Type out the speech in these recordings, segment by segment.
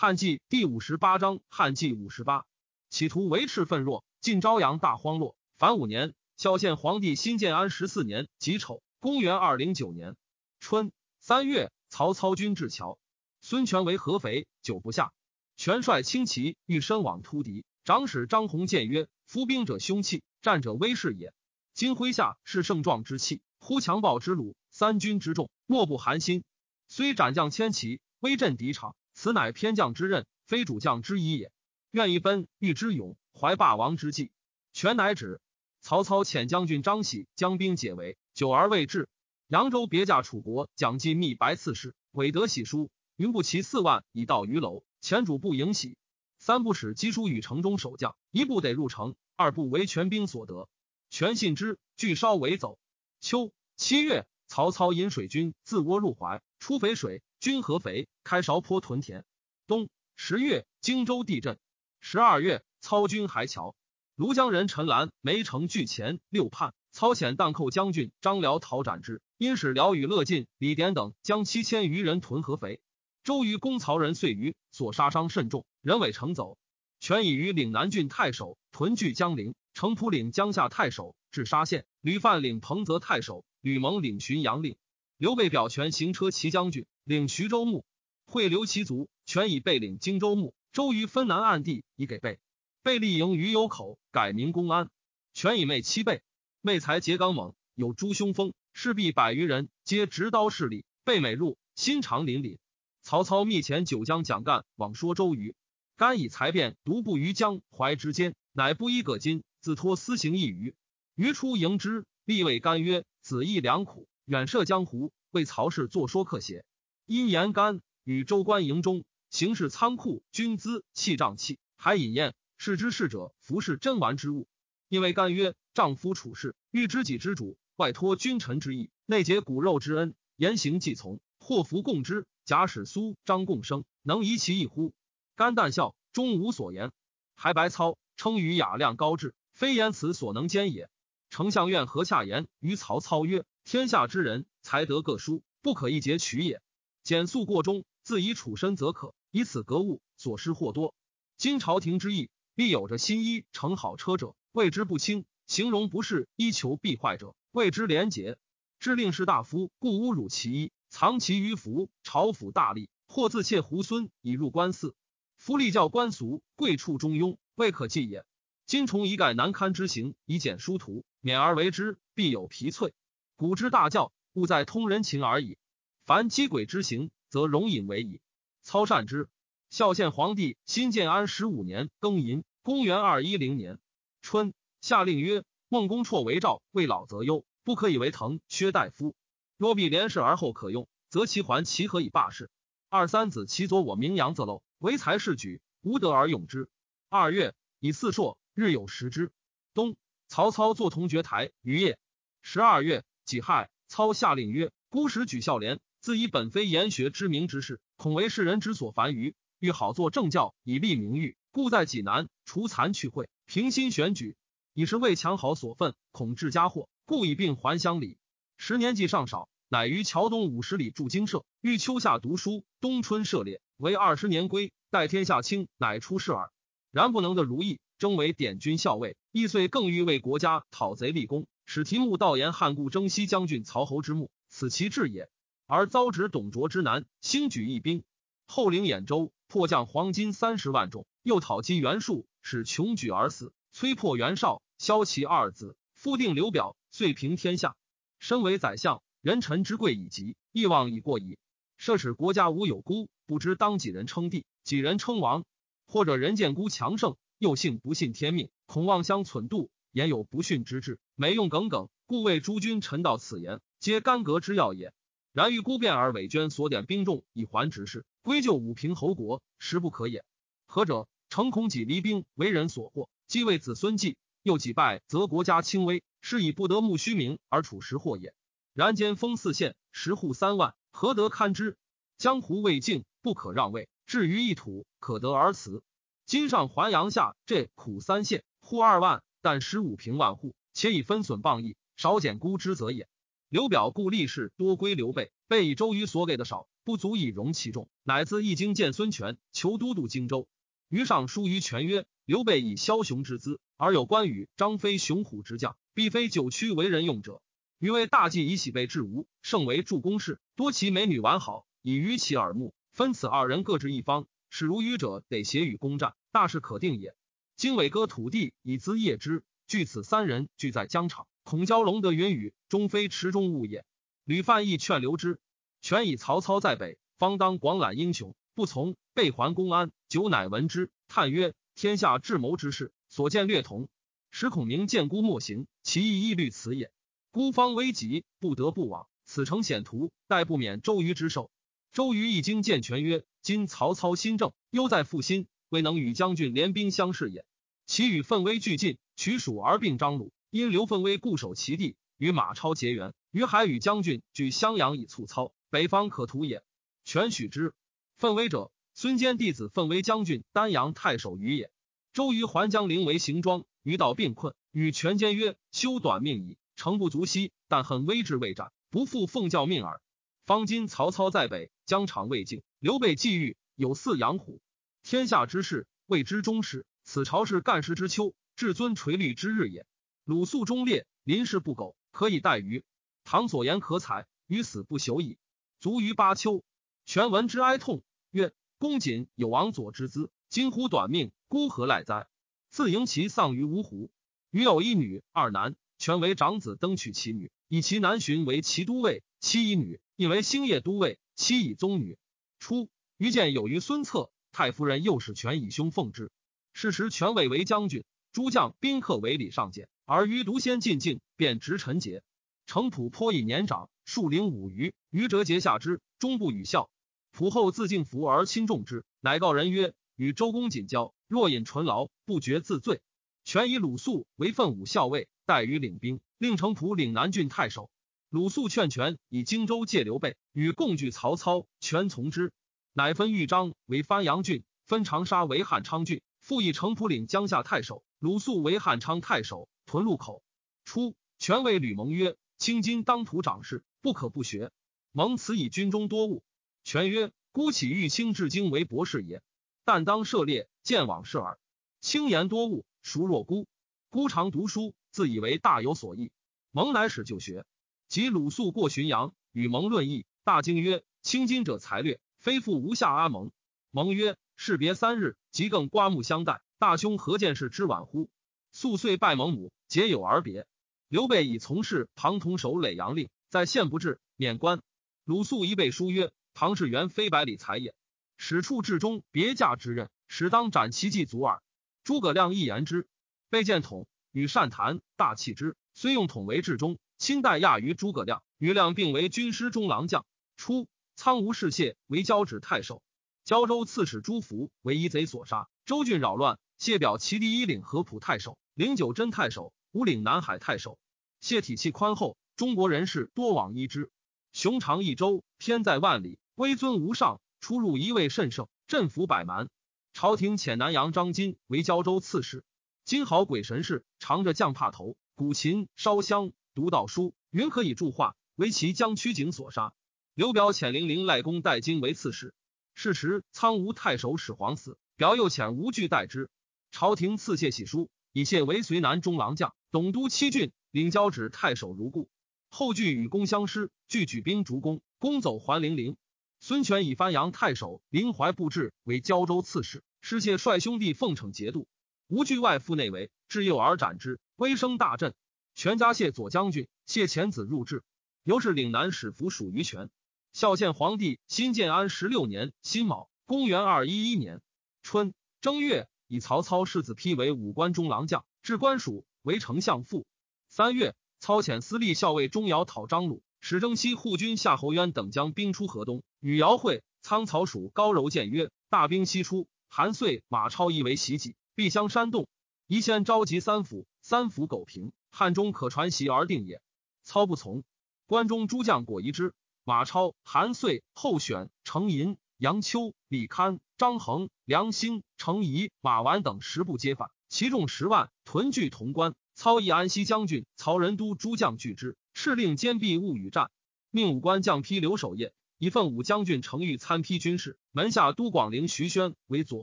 汉纪第五十八章，汉纪五十八，企图维持愤弱，晋昭阳大荒落。凡五年，孝献皇帝新建安十四年己丑，公元二零九年春三月，曹操军至桥，孙权为合肥，久不下。权率轻骑欲身往突敌，长史张宏谏曰：“夫兵者凶器，战者威势也。今麾下是盛壮之气，忽强暴之虏，三军之众，莫不寒心。虽斩将千骑，威震敌场。”此乃偏将之任，非主将之一也。愿一奔欲之勇，怀霸王之计。权乃止。曹操遣将军张喜将兵解围，久而未至。扬州别驾楚国，蒋济密白刺史，韦德喜书，云不齐四万已到于楼，前主不迎喜。三不使击书与城中守将，一部得入城，二不为全兵所得。全信之，拒烧为走。秋七月，曹操引水军自涡入淮，出淝水。军合肥，开韶坡屯田。冬十月，荆州地震。十二月，操军还桥。庐江人陈兰梅城拒前六叛，操遣荡寇将军张辽讨斩之。因使辽与乐进、李典等将七千余人屯合肥。周瑜攻曹仁遂于所杀伤甚重，人尾乘走。权以于岭南郡太守屯据江陵，程普领江夏太守至沙县，吕范领彭泽太守，吕蒙领浔阳令。刘备表权行车骑将军。领徐州牧，会留其族，权以备领荆州牧。周瑜分南岸地，以给备。备立营于幽口，改名公安。权以妹妻备，妹才节刚猛，有诸凶锋，士必百余人，皆执刀势力。备美入，心肠凛凛。曹操密遣九江蒋干往说周瑜，干以才辩独步于江淮之间，乃不衣葛巾，自托私行一隅。瑜出迎之，立谓干曰：“子义良苦，远涉江湖，为曹氏作说客写。”因言干与州官营中行事仓库，军资器仗器，还饮宴。视之事者，服饰珍玩之物。因为干曰：丈夫处事，欲知己之主，外托君臣之意，内结骨肉之恩，言行既从，祸福共之。假使苏张共生，能移其一乎？干淡笑，终无所言。还白操称于雅量高志，非言辞所能兼也。丞相院何下言于曹操曰：天下之人，才得各殊，不可一节取也。简素过中，自以处身则可，以此格物，所失或多。今朝廷之意，必有着新衣乘好车者，谓之不清；形容不是衣求必坏者，谓之廉洁。知令士大夫故侮辱其衣，藏其于服，朝府大吏或自窃猢狲以入官寺。夫立教官俗，贵处中庸，未可计也。今重一概难堪之行，以简殊途，免而为之，必有疲瘁。古之大教，务在通人情而已。凡积轨之行，则容隐为矣。操善之。孝献皇帝新建安十五年庚寅，公元二一零年春，下令曰：孟公绰为赵，未老则忧，不可以为滕薛大夫。若必连世而后可用，则其还其何以罢事？二三子其左我名扬则陋，唯才是举，无德而用之。二月，以四硕，日有食之。冬，曹操坐铜爵台于夜。十二月己亥，操下令曰：孤时举孝廉。自以本非言学之名之事，恐为世人之所烦于，欲好作政教以立名誉，故在济南除残去秽，平心选举，以是为强好所愤，恐致家祸，故以病还乡里。十年纪尚少，乃于桥东五十里筑精舍，欲秋夏读书，冬春涉猎，为二十年归，待天下清，乃出世耳。然不能得如意，征为典军校尉，易遂更欲为国家讨贼立功，使题目道言汉故征西将军曹侯之墓，此其志也。而遭指董卓之难，兴举义兵，后领兖州，破将黄金三十万众，又讨击袁术，使穷举而死。摧破袁绍，削其二子，复定刘表，遂平天下。身为宰相，人臣之贵已极，义望已过矣。设使国家无有孤，不知当几人称帝，几人称王，或者人见孤强盛，又信不信天命，恐妄相存度，言有不逊之志，每用耿耿，故为诸君臣道此言，皆干戈之要也。然欲孤变而伪捐所点兵众以还职事，归咎武平侯国，实不可也。何者？诚恐己离兵为人所获，既为子孙计，又己败，则国家轻微，是以不得慕虚名而处实祸也。然间封四县，十户三万，何得堪之？江湖未尽，不可让位。至于一土，可得而辞。今上淮阳下这苦三县，户二万，但十五平万户，且以分损谤义，少减孤之则也。刘表故立事多归刘备，备以周瑜所给的少，不。足以容其众，乃自一经见孙权，求都督荆州。于上书于权曰：“刘备以枭雄之资，而有关羽、张飞雄虎之将，必非九曲为人用者。余为大计以喜备至吴，胜为助攻事，多其美女完好，以娱其耳目。分此二人各执一方，使如愚者得协与攻战，大事可定也。今委割土地以资业之，据此三人聚在疆场，孔蛟龙得云雨，终非池中物也。吕范亦劝留之，权以曹操在北，方当广揽英雄，不从，备还公安。久乃闻之，叹曰：天下智谋之事，所见略同。使孔明见孤莫行，其意亦虑此也。孤方危急，不得不往。此诚险途，待不免周瑜之手。周瑜一经见权曰：今曹操新政，忧在复心，未能与将军联兵相视也。其与奋威俱进，取蜀而并张鲁。因刘奋威固守其地，与马超结缘。于海与将军据襄阳以促操，北方可图也。权许之。奋威者，孙坚弟子奋威将军丹阳太守于也。周瑜还江陵为行庄，于道病困，与权坚曰：“休短命矣，诚不足惜，但恨威志未展，不负奉教命耳。方今曹操在北，疆场未尽，刘备既遇，有似养虎。天下之事，谓之终始。此朝是干时之秋，至尊垂虑之日也。鲁肃忠烈，临事不苟，可以待于唐所言可采，于死不朽矣。卒于巴丘。权闻之哀痛，曰：“公瑾有王佐之资，今乎短命，孤何赖哉？”自迎其丧于芜湖。余有一女二男，权为长子，登娶其女，以其男寻为骑都尉，妻以女，以为兴业都尉，妻以宗女。初，余见有于孙策，太夫人又使权以兄奉之。是时权位为将军，诸将宾客为礼上见，而余独先进境，便执陈节。程普颇以年长，数龄五余，余折节下之，终不与笑。普后自敬服而亲重之，乃告人曰：“与周公瑾交，若饮醇醪，不觉自醉。”权以鲁肃为奋武校尉，待于领兵，令程普领南郡太守。鲁肃劝权以荆州借刘备，与共拒曹操，权从之，乃分豫章为番阳郡，分长沙为汉昌郡，复以程普领江夏太守，鲁肃为汉昌太守，屯路口。初，权谓吕蒙曰。卿今当涂掌事，不可不学。蒙此以军中多务。权曰：“孤岂欲卿至今为博士也？但当涉猎，见往事耳。卿言多务，孰若孤？孤常读书，自以为大有所益。蒙乃始就学。及鲁肃过浔阳，与蒙论议，大惊曰：‘卿今者才略，非复无下阿蒙。’蒙曰：‘士别三日，即更刮目相待。大兄何见事之晚乎？’肃遂拜蒙母，结友而别。”刘备以从事庞统守耒阳令，在县不至，免官。鲁肃一备书曰：“庞士元非百里才也，使处至中别驾之任，使当斩其计足耳。”诸葛亮亦言之。备见统与善谈，大器之，虽用统为至中，亲待亚于诸葛亮。与亮并为军师中郎将。初，苍梧士燮为交趾太守，胶州刺史朱福为夷贼所杀，州郡扰乱。谢表其第一领合浦太守，领九真太守。五岭南海太守，谢体气宽厚，中国人士多往依之。雄长一州，天在万里，威尊无上，出入一位甚盛，镇服百蛮。朝廷遣南阳张金为胶州刺史。金好鬼神事，常着将帕头、古琴、烧香、读道书，云可以助化，为其将曲景所杀。刘表遣零陵赖公代金为刺史。是时苍梧太守始皇死，表又遣吴惧代之。朝廷赐谢喜书。以谢为随南中郎将、董督七郡，领交趾太守如故。后据与公相师，俱举兵逐公，公走还陵陵。孙权以番阳太守林怀布置为胶州刺史，失谢率兄弟奉承节度。吴惧外附内围，至幼而斩之，威声大振。权家谢左将军，谢遣子入质，由是岭南使服属于权。孝献皇帝新建安十六年辛卯，公元二一一年春正月。以曹操世子丕为武官中郎将，至官署为丞相副。三月，操遣司隶校尉钟繇讨张鲁，使征西护军夏侯渊等将兵出河东，与姚会、仓曹属高柔谏曰：“大兵西出，韩遂、马超亦为袭击，必相煽动。宜先召集三府，三府苟平，汉中可传檄而定也。”操不从。关中诸将果疑之。马超、韩遂、候选、程银、杨秋、李堪。张衡、梁兴、程颐、马玩等十部皆反，其众十万，屯聚潼关。操议安西将军曹仁都诸将拒之，敕令坚壁勿与战。命武官将批留守业，以奋武将军程昱参批军事，门下都广陵徐宣为左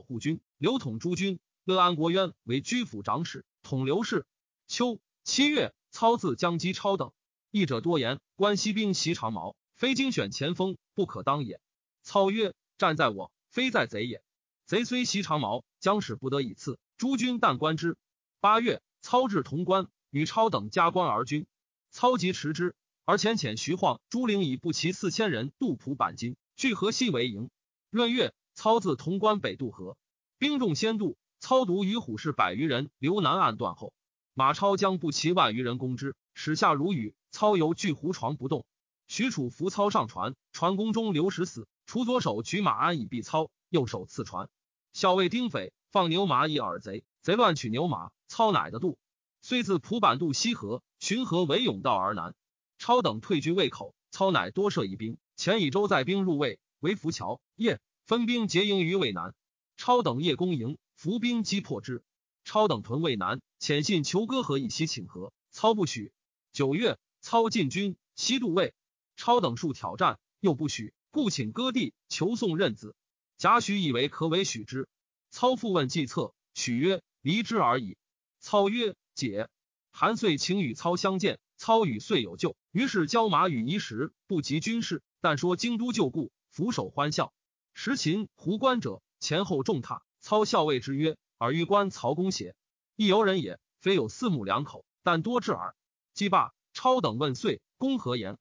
护军，刘统诸军，乐安国渊为居府长史，统刘氏。秋七月，操自将击超等。译者多言，关西兵袭长矛，非精选前锋不可当也。操曰：战在我，非在贼也。贼虽袭长矛，将使不得以刺。诸军但观之。八月，操至潼关，与超等加官而军。操即持之，而遣遣徐晃、朱灵以步骑四千人渡蒲板津，据河西为营。闰月，操自潼关北渡河，兵众先渡。操独与虎士百余人留南岸断后。马超将步骑万余人攻之，使下如雨。操犹据胡床不动。许褚扶操上船，船宫中流石死。除左手举马鞍以避操，右手刺船。校尉丁斐放牛马以饵贼，贼乱取牛马，操乃得渡。遂自蒲坂渡西河，循河为甬道而南。超等退居渭口，操乃多设一兵。前以舟载兵入渭，为浮桥。夜分兵结营于渭南。超等夜攻营，伏兵击破之。超等屯渭南，遣信求割河以西请和，操不许。九月，操进军西渡渭，超等数挑战，又不许。故请割地，求送任子。贾诩以为可为许之。操复问计策，许曰：“离之而已。”操曰：“解。”韩遂请与操相见。操与遂有旧，于是交马与仪时，不及军事，但说京都旧故，俯首欢笑。时秦胡关者前后重踏，操校尉之曰：“尔欲观曹公邪？亦由人也，非有四目两口，但多智耳。”既罢，超等问遂公何言？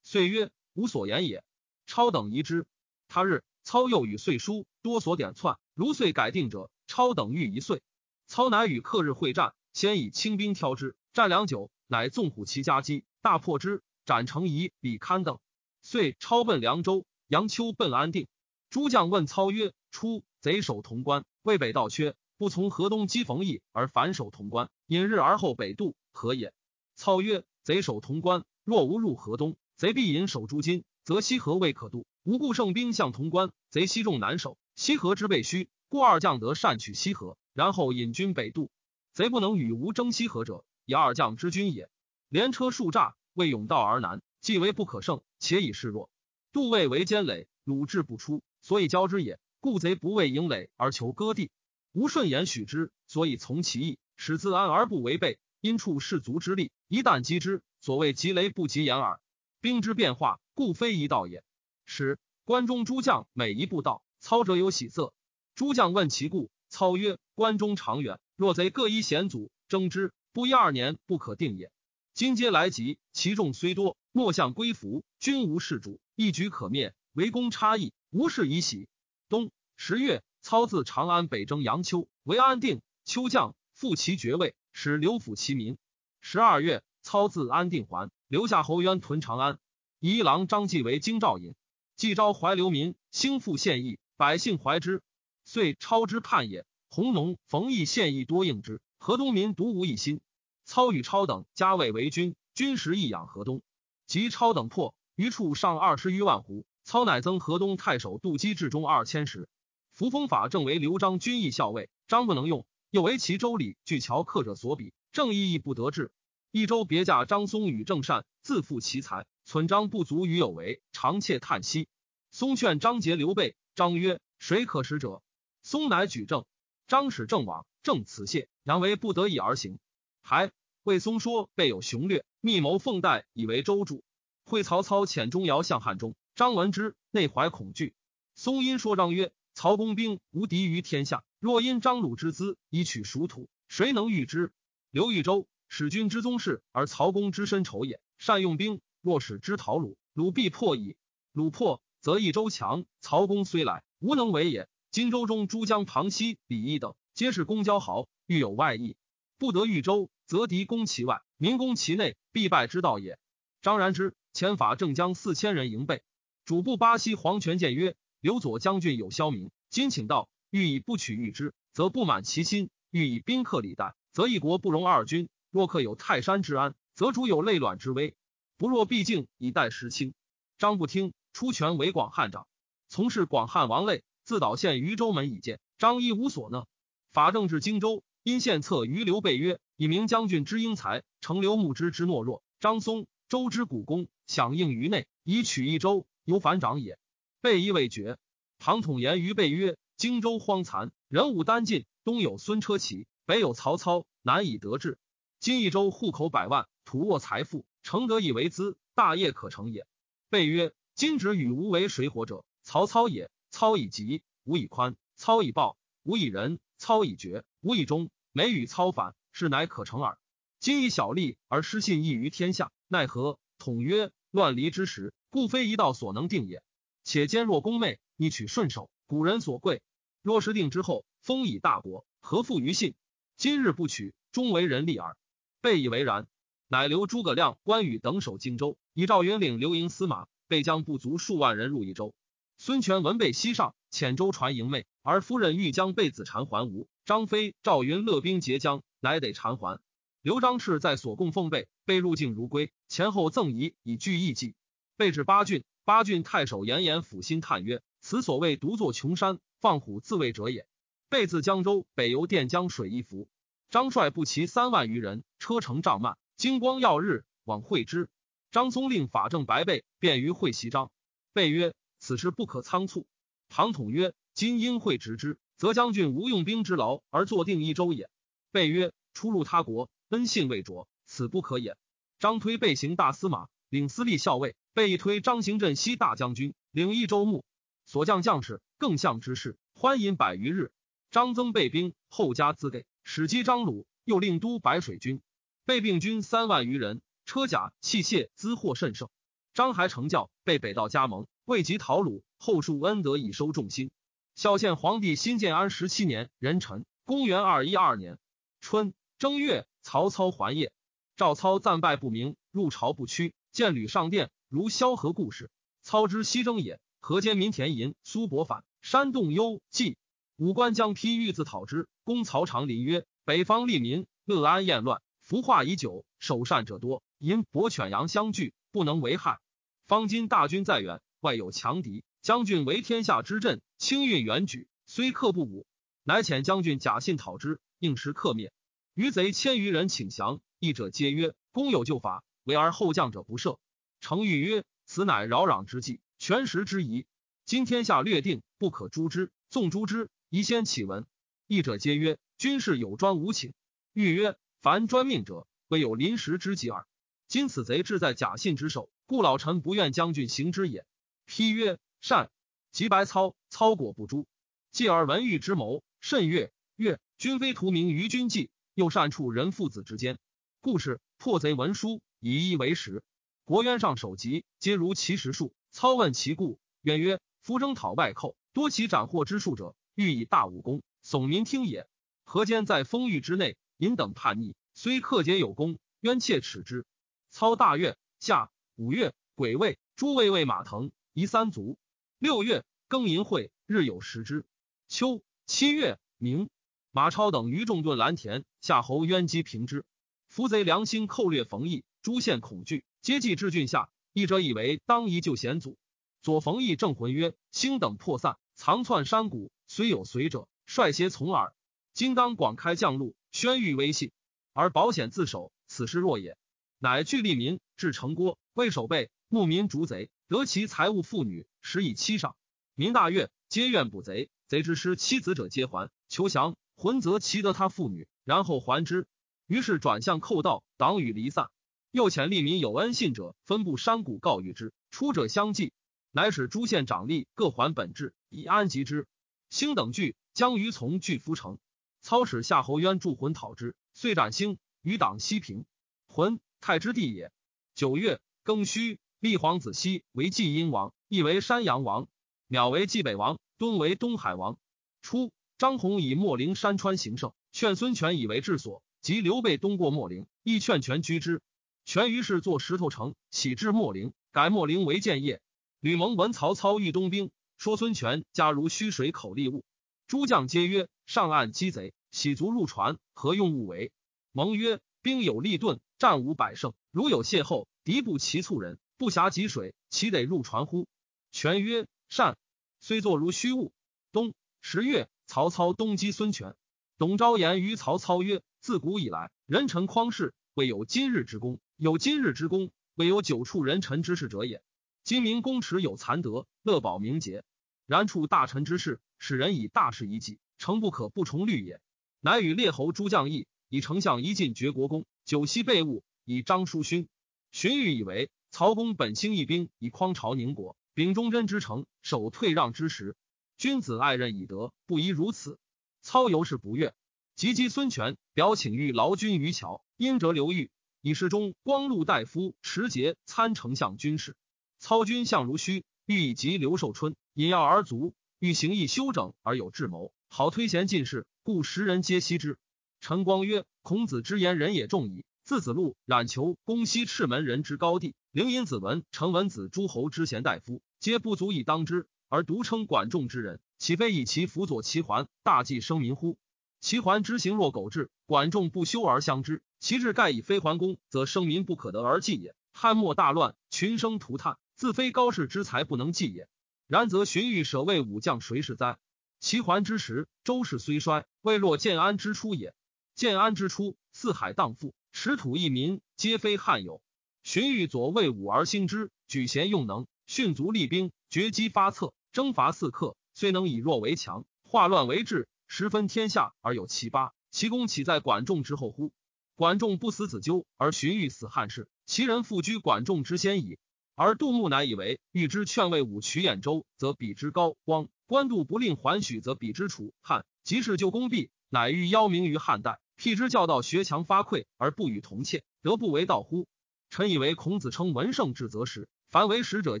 遂曰：“无所言也。”超等疑之。他日，操又与遂书，多所点窜。如遂改定者，超等欲一岁。操乃与克日会战，先以轻兵挑之，战良久，乃纵虎骑夹击，大破之，斩成仪、李堪等。遂超奔凉州，杨秋奔安定。诸将问操曰：“出贼守潼关，渭北道缺，不从河东击冯异，而反守潼关，引日而后北渡，何也？”操曰：“贼守潼关，若无入河东，贼必引守诸津。”则西河未可渡，无故胜兵向潼关，贼西众难守。西河之备虚，故二将得善取西河，然后引军北渡。贼不能与吴争西河者，以二将之军也。连车数诈，为甬道而南，既为不可胜，且以示弱。杜魏为坚垒，鲁智不出，所以交之也。故贼不为营垒而求割地。吴顺言许之，所以从其意，使自安而不违背。因处士卒之力，一旦击之，所谓急雷不及掩耳。兵之变化。故非一道也。使关中诸将每一步道，操者有喜色。诸将问其故，操曰：关中长远，若贼各依险阻争之，不一二年不可定也。今皆来急，其众虽多，莫向归服，君无事主，一举可灭。围攻差异，无事以喜。冬十月，操自长安北征阳丘，为安定。丘将复其爵位，使刘府其民。十二月，操自安定还，留下侯渊屯长安。一郎张继为京兆尹，继招怀流民，兴复献义，百姓怀之，遂超之叛也。弘农、冯异献义多应之，河东民独无一心。操与超等加位为军，军时亦养河东。及超等破，余处上二十余万斛。操乃增河东太守杜基至中二千石。扶风法正为刘璋军议校尉，张不能用，又为其州里据桥客者所比，正义亦不得志。益州别驾张松与郑善自负其才，存张不足与有为，常窃叹息。松劝张结刘备，张曰：“谁可使者？”松乃举证。张使郑往，郑辞谢，杨为不得已而行。还魏松说备有雄略，密谋奉代以为州主。会曹操遣钟繇向汉中，张闻之，内怀恐惧。松因说张曰：“曹公兵无敌于天下，若因张鲁之资以取蜀土，谁能御之？”刘豫州。使君之宗室，而曹公之身仇也。善用兵，若使之讨鲁，鲁必破矣。鲁破，则益州强。曹公虽来，无能为也。荆州中诸将庞熙、李毅等，皆是公交豪，欲有外意，不得豫州，则敌攻其外，民攻其内，必败之道也。张然之遣法正将四千人迎备。主簿巴西黄权谏曰：“刘左将军有萧明，今请到，欲以不取豫之，则不满其心；欲以宾客礼待，则一国不容二君。”若克有泰山之安，则主有累卵之危；不若毕竟以待时清。张不听，出权为广汉长，从事广汉王类，自导县渝州门以见。张一无所呢。法政至荆州，因献策于刘备曰：“以明将军之英才，成刘牧之之懦弱。张松、周之古功，响应于内，以取益州，由反长也。”备意未决。庞统言于备曰：“荆州荒残，人武单尽，东有孙车骑，北有曹操，难以得志。今益州户口百万，土沃财富，诚得以为资，大业可成也。”备曰：“今止与吾为水火者，曹操也。操以急，吾以宽；操以暴，吾以仁；操以决，吾以忠。每与操反，是乃可成耳。今以小利而失信义于天下，奈何？”统曰：“乱离之时，故非一道所能定也。且坚若宫妹。”一取顺手，古人所贵。若是定之后，封以大国，何负于信？今日不取，终为人利耳。备以为然，乃留诸葛亮、关羽等守荆州，以赵云领刘营司马。备将不足数万人入益州。孙权闻备西上，遣舟船迎妹，而夫人欲将备子缠还吴。张飞、赵云勒兵截江，乃得缠还。刘张赤在所供奉备，备入境如归，前后赠仪以具义计。备至八郡，八郡太守严颜抚心叹曰。此所谓独坐穷山，放虎自卫者也。备自江州北游垫江水一浮，张帅步骑三万余人，车乘帐幔，金光耀日，往会之。张松令法正白备，便于会席张。备曰：“此事不可仓促。”庞统曰：“今应会直之，则将军无用兵之劳而坐定一州也。”备曰：“出入他国，恩信未着，此不可也。”张推备行大司马，领司隶校尉；备一推张行镇西大将军，领益州牧。所将将士更相之事，欢饮百余日。张增备兵，后加资给，使击张鲁，又令都白水军，备病军三万余人，车甲器械资货甚盛。张还成教，被北道加盟，未及讨鲁，后述恩德以收众心。孝献皇帝新建安十七年壬辰，公元二一二年春正月，曹操还业。赵操暂败不明，入朝不趋，见吕上殿，如萧何故事。操之西征也。河间民田银苏伯反山洞幽寂武官将批欲自讨之。公曹长林曰：“北方利民乐安厌乱，服化已久，守善者多。因伯犬羊相聚，不能为害。方今大军在远，外有强敌，将军为天下之阵，轻运远举，虽克不武，乃遣将军假信讨之，应时克灭。余贼千余人请降，义者皆曰：‘公有旧法，唯而后降者不赦。’程昱曰：‘此乃扰攘之计。’权时之宜，今天下略定，不可诛之。纵诛之，宜先启闻。议者皆曰：“军事有专无请。”欲曰：“凡专命者，未有临时之急耳。今此贼志在假信之手，故老臣不愿将军行之也。”批曰：“善。”及白操，操果不诛。继而文玉之谋甚悦，曰：“君非图名于君计，又善处人父子之间，故事破贼文书，以一为实。国渊上首级，皆如其实数。”操问其故，渊曰：“夫征讨外寇，多其斩获之术者，欲以大武功耸民听也。何间在封域之内，引等叛逆，虽克节有功，冤切耻之。”操大悦。夏五月，癸未，诸卫尉马腾夷三族。六月，庚寅会，日有食之。秋七月，明马超等于众顿蓝田，夏侯渊击平之。伏贼良心寇掠冯异，诸县恐惧，皆计至郡下。一者以为当宜救险阻。左冯异正魂曰：“星等破散，藏窜山谷，虽有随者，率携从耳。今当广开降路，宣谕威信，而保险自守，此事若也。乃聚利民，至城郭，为守备，牧民逐贼，得其财物妇女，食以七赏。民大悦，皆愿捕贼。贼之失妻子者，皆还求降。浑则其得他妇女，然后还之。于是转向寇盗，党羽离散。”又遣利民有恩信者，分布山谷告谕之，出者相继，乃使诸县长吏各还本质，以安吉之。兴等惧，将于从拒夫城。操使夏侯渊助浑讨之，遂斩兴，与党西平。浑太之地也。九月庚戌，立皇子熙为晋阴王，亦为山阳王；邈为冀北王，敦为东海王。初，张宏以秣陵山川行胜，劝孙权以为治所，及刘备东过秣陵，亦劝权居之。权于是作石头城，起至秣陵，改秣陵为建业。吕蒙闻曹操欲东兵，说孙权家如虚水口利物。诸将皆曰：“上岸击贼，喜卒入船，何用物为？”蒙曰：“兵有利钝，战无百胜。如有邂逅，敌不齐促人，不暇汲水，岂得入船乎？”权曰：“善。”虽作如虚物。冬十月，曹操东击孙权。董昭言于曹操曰：“自古以来，人臣匡世，未有今日之功。”有今日之功，未有久处人臣之事者也。今明公持有残德，乐保名节。然处大臣之事，使人以大事一计，诚不可不从律也。乃与列侯诸将议，以丞相一进绝国公，九息备务，以张叔勋。荀彧以为曹公本兴义兵，以匡朝宁国，秉忠贞之诚，守退让之时。君子爱任以德，不宜如此。操尤是不悦。及击孙权，表请欲劳军于桥，因折刘豫，以示中光禄大夫持节参丞相军事。操军相如虚，欲以及刘寿春，引药而足，欲行义修整而有智谋，好推贤进士，故时人皆悉之。陈光曰：“孔子之言，人也重矣。自子路、冉求、公西赤门人之高地，灵隐子文、成文子诸侯之贤大夫，皆不足以当之，而独称管仲之人，岂非以其辅佐齐桓，大计生民乎？”齐桓之行若狗彘，管仲不修而相之。其志盖以非桓公，则生民不可得而济也。汉末大乱，群生涂炭，自非高士之才不能济也。然则荀彧舍魏武将，谁是哉？齐桓之时，周氏虽衰，未若建安之初也。建安之初，四海荡妇，持土一民，皆非汉有。荀彧左魏武而兴之，举贤用能，训卒立兵，决击发策，征伐四客，虽能以弱为强，化乱为治。十分天下而有其八，其功岂在管仲之后乎？管仲不死子纠，而荀彧死汉室，其人复居管仲之先矣。而杜牧乃以为，欲之劝魏武取兖州，则比之高光；官渡不令还许，则比之楚汉。即是就公毕，乃欲邀名于汉代，辟之教道学强发溃，而不与同妾，得不为道乎？臣以为孔子称文圣至则时，凡为使者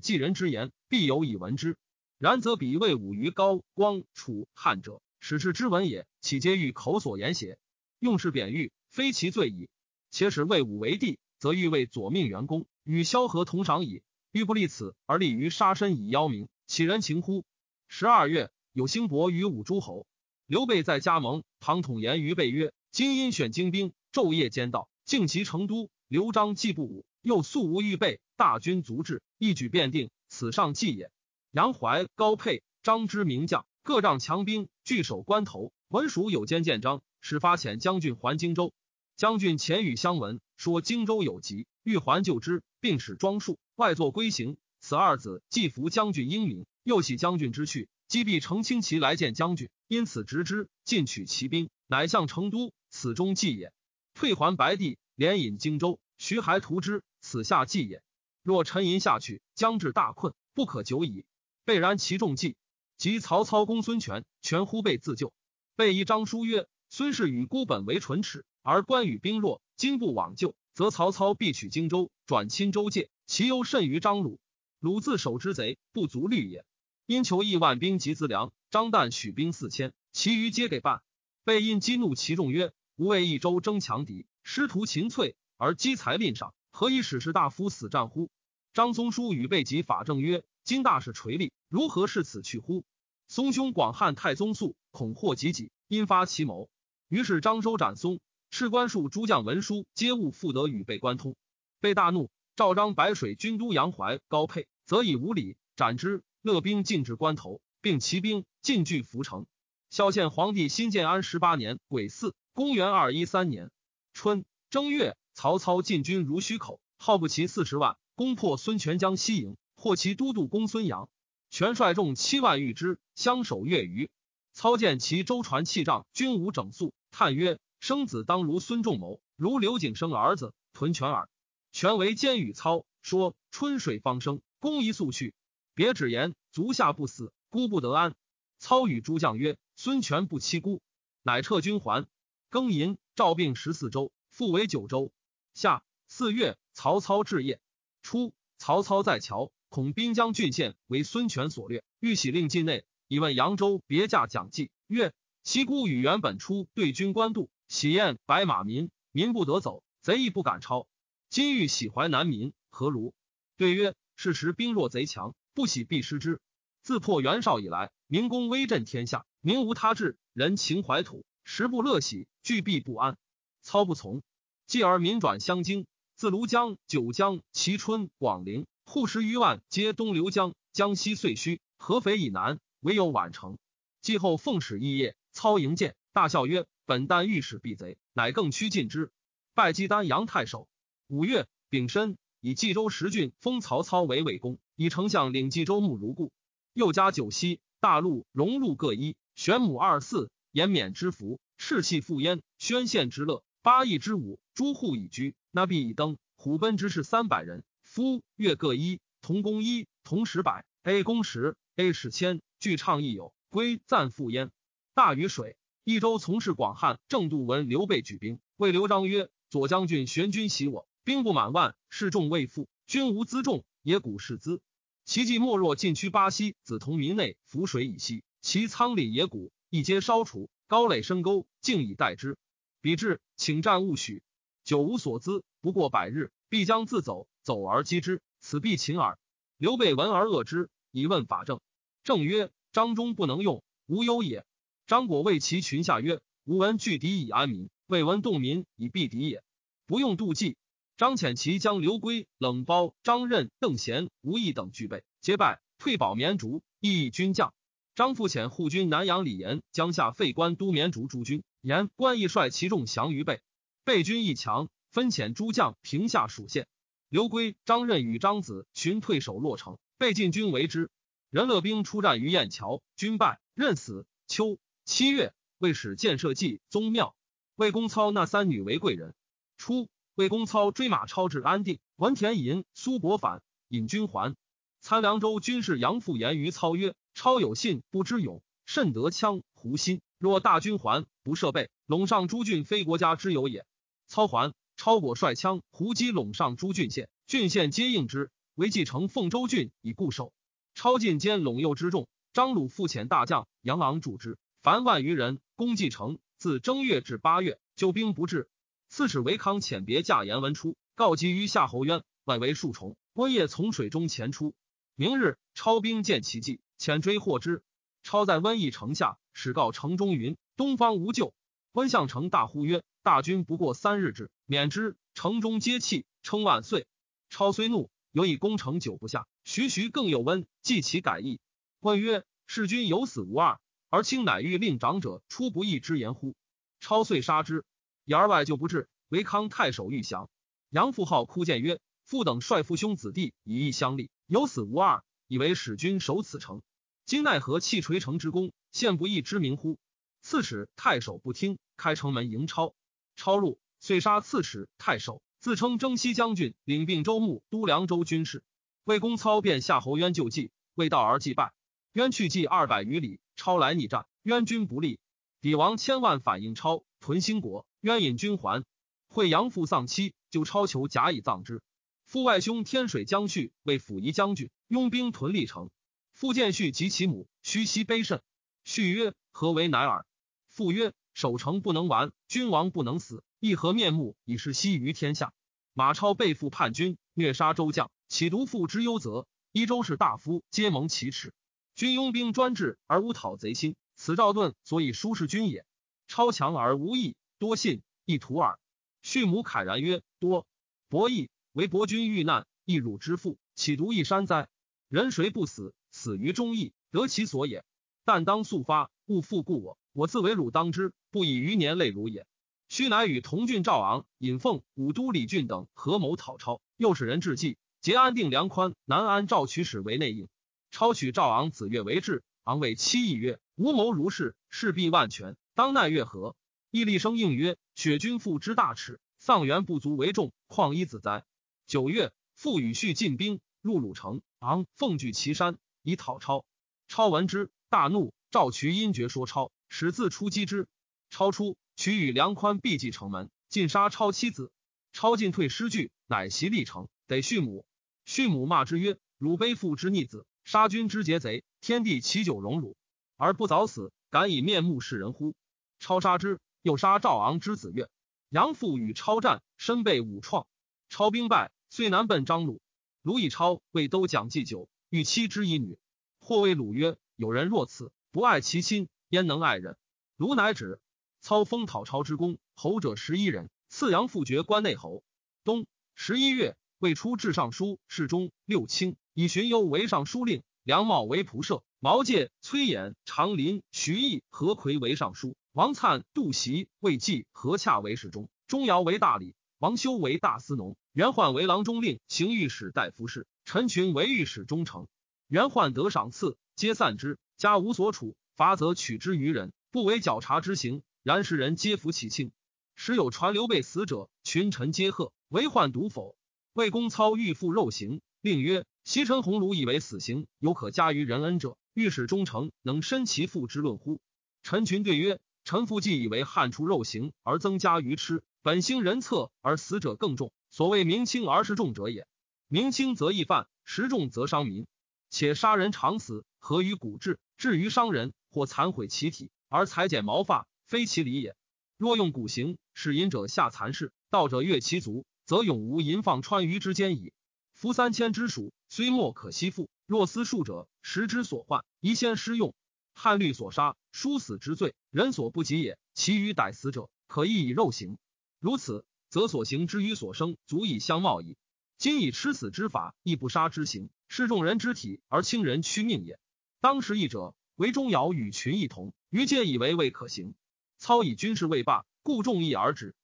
继人之言，必有以闻之。然则比魏武于高光楚汉者。使是之文也，岂皆欲口所言邪？用事贬誉，非其罪矣。且使魏武为帝，则欲为左命元公，与萧何同赏矣。欲不立此而立于杀身以邀名，岂人情乎？十二月，有兴伯于五诸侯。刘备在加盟，庞统言于备曰：“今因选精兵，昼夜兼道，竟其成都。刘璋既不武，又素无预备，大军足至，一举便定，此上计也。”杨怀、高沛、张之名将。各仗强兵，据守关头。文蜀有间见章，始发遣将军还荆州。将军遣与相闻，说荆州有急，欲还救之，并使庄树外作归行。此二子既服将军英明，又喜将军之去，击毙成轻骑来见将军，因此执之，进取骑兵，乃向成都。此中计也。退还白帝，连引荆州，徐还图之，此下计也。若沉吟下去，将至大困，不可久矣。备然其众计。及曹操攻孙权，权乎备自救。备以张书曰：“孙氏与孤本为唇齿，而关羽兵弱，今不往救，则曹操必取荆州，转侵州界，其忧甚于张鲁。鲁自守之贼，不足虑也。因求亿万兵及资粮，张旦许兵四千，其余皆给办。备因激怒其众曰：‘吾为益州争强敌，师徒秦昕，而积财吝赏，何以使士大夫死战乎？’张松书与备及法正曰。”今大事垂立，如何视此去乎？松兄广汉太宗肃，恐祸及己，因发其谋。于是张收斩松，士官数诸将文书皆勿复得与被关通。被大怒，赵张白水军都杨怀、高沛，则以无礼斩之。勒兵进至关头，并骑兵进据涪城。孝献皇帝新建安十八年癸巳，公元二一三年春正月，曹操进军如须口，号不齐四十万，攻破孙权江西营。获其都督公孙阳，权率众七万御之，相守月余。操见其舟船器仗均无整肃，叹曰：“生子当如孙仲谋，如刘景生儿子屯权耳。”权为监与操说：“春水方生，公宜速去。别只言足下不死，孤不得安。”操与诸将曰：“孙权不欺孤，乃撤军还。”庚寅，赵并十四州，复为九州。夏四月，曹操置业。初，曹操在桥。恐滨江郡县为孙权所掠，欲喜令境内，以问扬州别驾蒋济，曰：“其孤与原本出对军官渡，喜宴白马民，民不得走，贼亦不敢超。今欲喜淮南民，何如？”对曰：“是时兵弱贼强，不喜必失之。自破袁绍以来，民公威震天下，民无他志，人情怀土，食不乐喜，惧避不安。操不从，继而民转相京，自庐江、九江、蕲春、广陵。”户十余万，皆东流江，江西遂虚，合肥以南，唯有宛城。继后奉使议业，操营见，大笑曰：“本旦欲使避贼，乃更趋近之。”拜姬丹阳太守。五月，丙申，以冀州十郡封曹操为魏公，以丞相领冀州牧如故。又加九锡、大陆、荣禄各一，玄母二四，延冕之福，赤气复焉，宣献之乐，八邑之五，诸户以居，那必以登。虎贲之士三百人，夫月各一，同工一，同十百，A 公十，A 十千，俱唱亦有，归赞复焉。大禹水，益州从事广汉正度闻刘备举兵，谓刘璋曰：“左将军玄军袭我，兵不满万，士众未附，军无辎重，野谷士资。其计莫若晋区巴西，子同民内，浮水以西，其仓里野谷一皆烧除，高垒深沟，静以待之。彼至，请战勿许。久无所资，不过百日，必将自走。走而击之，此必擒耳。”刘备闻而恶之，以问法正。正曰：“张忠不能用，无忧也。”张果谓其群下曰：“吾闻拒敌以安民，未闻动民以避敌也。不用妒忌。”张潜其将刘归、冷包、张任、邓贤、吴懿等俱备，结拜退保绵竹，亦军将。张复遣护军南阳李延江下废官都绵竹诸军，严官亦率其众降于备。备军亦强，分遣诸将平下属县。刘归、张任与张子寻退守洛城，被晋军围之。任乐兵出战于雁桥，军败，任死。秋七月，魏使建设祭宗庙，魏公操那三女为贵人。初。魏公操追马超至安定，闻田尹苏伯反，引军还。参凉州军事杨复言于操曰：“超有信，不知勇，甚得羌胡心。若大军还，不设备，陇上诸郡非国家之有也。”操还，超果率羌胡击陇上诸郡县，郡县皆应之，为继承凤州郡以固守。超进兼陇右之众，张鲁复遣大将杨昂助之，凡万余人，攻继承。自正月至八月，救兵不至。刺史韦康遣别驾言文出，告急于夏侯渊，外围数重，温夜从水中潜出。明日，超兵见其迹，遣追获之。超在瘟疫城下，使告城中云：“东方无救。”温相城大呼曰：“大军不过三日至，免之。”城中皆泣，称万岁。超虽怒，犹以攻城久不下。徐徐更有温，计其改意。问曰：“士君有死无二，而卿乃欲令长者出不义之言乎？”超遂杀之。言外就不至，为康太守欲降。杨复号哭谏曰：“父等率父兄子弟以义相立，有死无二，以为使君守此城。今奈何弃垂城之功，献不义之名乎？”刺史太守不听，开城门迎超。超入，遂杀刺史太守，自称征西将军，领并州牧、都凉州军事。魏公操便夏侯渊救济，未到而祭败。渊去计二百余里，超来逆战，渊军不利，抵王千万反应超，屯兴国。渊引军还，惠阳父丧妻，就超求假以葬之。父外兄天水将续为辅夷将军，拥兵屯历城。父见续及其母，虚膝悲甚。续曰：“何为乃尔？”父曰：“守城不能完，君王不能死，亦何面目以示息于天下？”马超背负叛军，虐杀周将，岂独父之忧责？一州士大夫皆蒙其耻。君拥兵专制而无讨贼心，此赵盾所以舒适君也。超强而无义。多信亦徒耳。畜母慨然曰：“多伯义为伯君遇难，亦汝之父，岂独一山哉？人谁不死？死于忠义，得其所也。但当速发，勿复故我。我自为汝当之，不以余年累汝也。”须乃与同郡赵昂、尹奉、武都李俊等合谋讨超，又使人致计，结安定梁宽、南安赵取使为内应。超取赵昂子越为质，昂谓七义曰：“吾谋如是，势必万全，当奈月何？”义立生应曰：“雪君父之大耻，丧元不足为重，况一子哉？”九月，父与婿进兵入鲁城，昂奉据岐山以讨超。超闻之，大怒，召渠因绝说超，使自出击之。超出，渠与梁宽避计城门，尽杀超妻子。超进退失据，乃袭历城，得畜母。畜母骂之曰：“汝背父之逆子，杀君之劫贼，天地岂久容汝？而不早死，敢以面目示人乎？”超杀之。又杀赵昂之子越，杨父与超战，身被五创，超兵败，遂南奔张鲁。鲁以超为都讲祭酒，欲妻之以女。或谓鲁曰：“有人若此，不爱其亲，焉能爱人？”鲁乃止。操封讨超之功，侯者十一人，赐杨父爵关内侯。冬十一月，未出至尚书侍中六卿，以荀攸为尚书令，梁茂为仆射，毛玠、崔琰、长林、徐毅、何魁为尚书。王粲、杜袭、魏济、何洽为侍中，钟繇为大理，王修为大司农，袁焕为郎中令，行御史大夫事。陈群为御史中丞。袁焕得赏赐，皆散之，家无所处，罚则取之于人，不为绞察之刑。然时人皆服其轻。时有传刘备死者，群臣皆贺，唯患独否。魏公操欲复肉刑，令曰：袭陈鸿儒以为死刑，有可加于人恩者，御史中丞能申其父之论乎？陈群对曰：臣父既以为汉出肉刑而增加于吃，本兴人策而死者更重。所谓明轻而食重者也。明轻则易犯，食重则伤民。且杀人常死，何于骨质？至于伤人，或残毁其体而裁剪毛发，非其理也。若用骨刑，使淫者下残事，道者越其足。则永无淫放川渝之间矣。夫三千之属，虽莫可惜复。若思数者，时之所患，宜先施用。汉律所杀，殊死之罪，人所不及也。其余逮死者，可亦以肉刑。如此，则所行之于所生，足以相貌矣。今以吃死之法，亦不杀之刑，是众人之体而轻人屈命也。当时义者，为钟繇与群异同，于皆以为未可行。操以军事未罢，故众议而止。